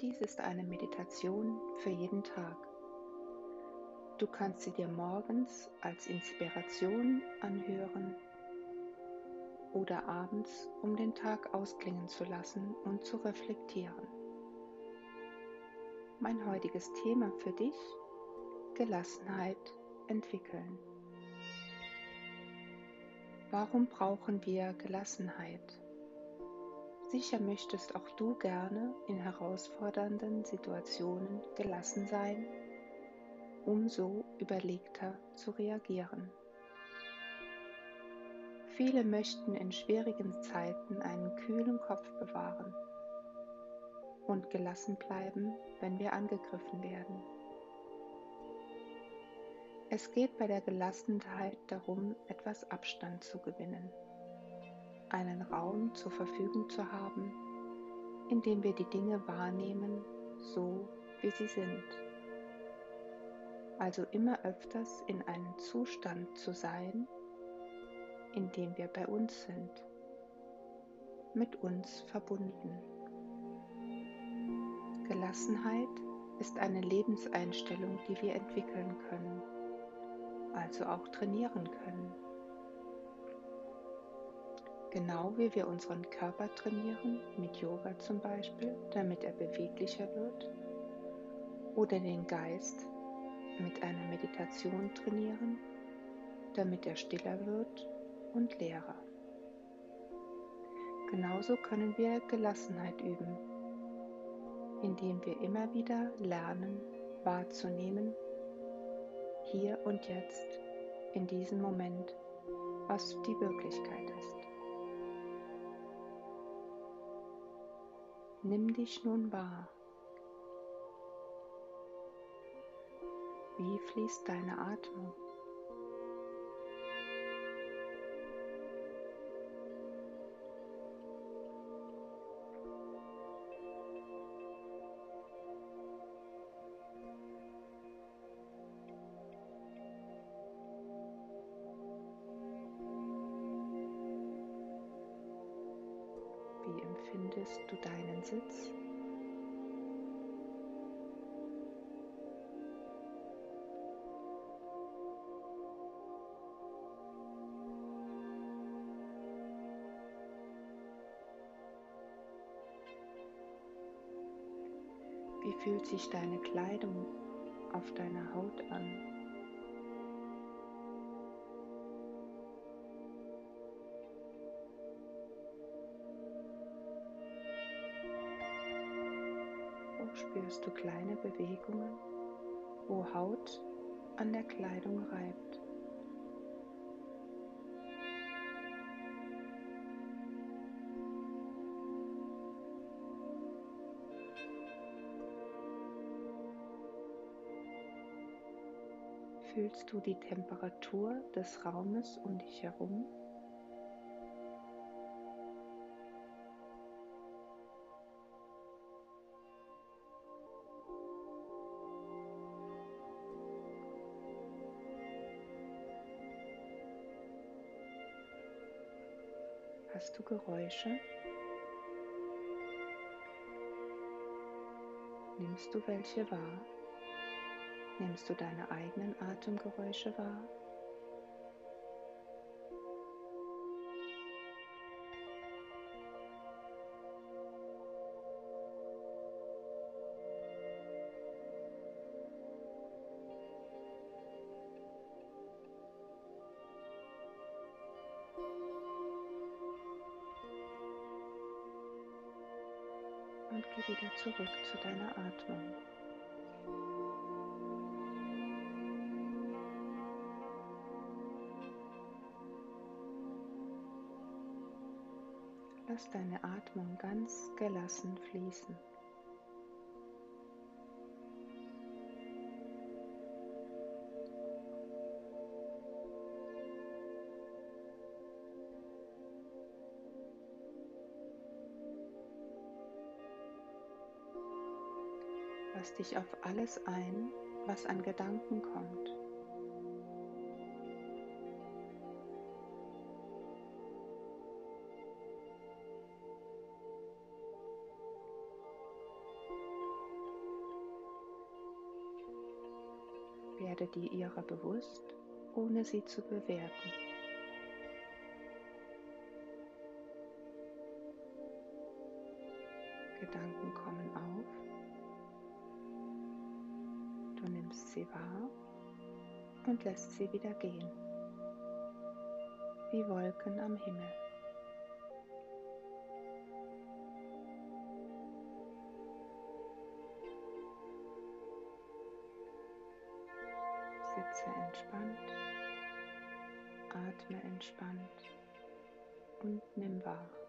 Dies ist eine Meditation für jeden Tag. Du kannst sie dir morgens als Inspiration anhören oder abends, um den Tag ausklingen zu lassen und zu reflektieren. Mein heutiges Thema für dich, Gelassenheit entwickeln. Warum brauchen wir Gelassenheit? Sicher möchtest auch du gerne in herausfordernden Situationen gelassen sein, um so überlegter zu reagieren. Viele möchten in schwierigen Zeiten einen kühlen Kopf bewahren und gelassen bleiben, wenn wir angegriffen werden. Es geht bei der Gelassenheit darum, etwas Abstand zu gewinnen, einen Raum zur Verfügung zu haben, in dem wir die Dinge wahrnehmen, so wie sie sind. Also immer öfters in einem Zustand zu sein, in dem wir bei uns sind, mit uns verbunden. Gelassenheit ist eine Lebenseinstellung, die wir entwickeln können also auch trainieren können. Genau wie wir unseren Körper trainieren, mit Yoga zum Beispiel, damit er beweglicher wird, oder den Geist mit einer Meditation trainieren, damit er stiller wird und leerer. Genauso können wir Gelassenheit üben, indem wir immer wieder lernen wahrzunehmen, hier und jetzt, in diesem Moment, was die Wirklichkeit ist. Nimm dich nun wahr. Wie fließt deine Atmung? Findest du deinen Sitz. Wie fühlt sich deine Kleidung auf deiner Haut an? Spürst du kleine Bewegungen, wo Haut an der Kleidung reibt. Fühlst du die Temperatur des Raumes um dich herum? Hast du Geräusche? Nimmst du welche wahr? Nimmst du deine eigenen Atemgeräusche wahr? Und geh wieder zurück zu deiner Atmung. Lass deine Atmung ganz gelassen fließen. lass dich auf alles ein, was an Gedanken kommt. Werde dir ihrer bewusst, ohne sie zu bewerten. Gedanken kommen nimmst sie wahr und lässt sie wieder gehen, wie Wolken am Himmel. Sitze entspannt, atme entspannt und nimm wahr.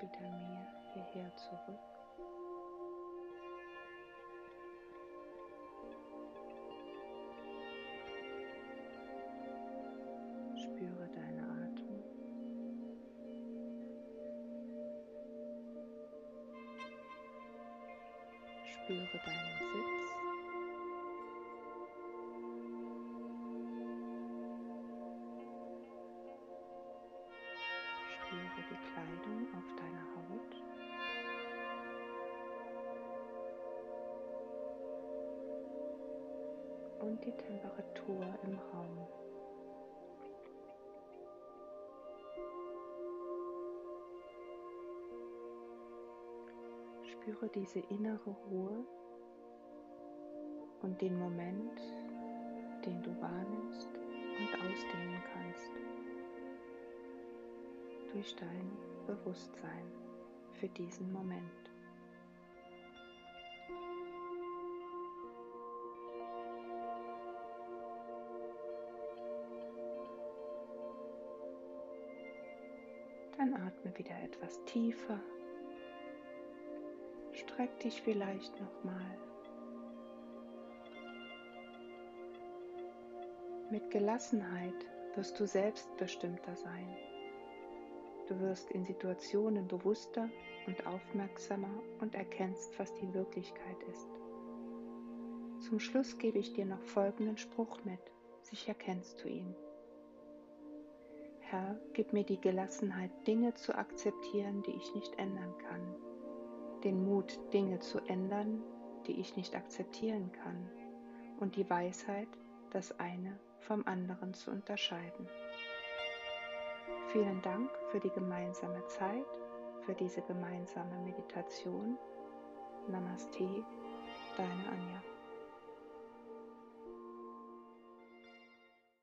Wieder mehr hierher zurück. Spüre deine Atmung. Spüre deinen Sitz. Und die Temperatur im Raum. Spüre diese innere Ruhe und den Moment, den du wahrnimmst und ausdehnen kannst durch dein Bewusstsein für diesen Moment. Dann atme wieder etwas tiefer. Streck dich vielleicht nochmal. Mit Gelassenheit wirst du selbstbestimmter sein. Du wirst in Situationen bewusster und aufmerksamer und erkennst, was die Wirklichkeit ist. Zum Schluss gebe ich dir noch folgenden Spruch mit, sicher kennst du ihn. Herr, gib mir die Gelassenheit, Dinge zu akzeptieren, die ich nicht ändern kann, den Mut, Dinge zu ändern, die ich nicht akzeptieren kann, und die Weisheit, das eine vom anderen zu unterscheiden. Vielen Dank für die gemeinsame Zeit, für diese gemeinsame Meditation. Namaste, deine Anja.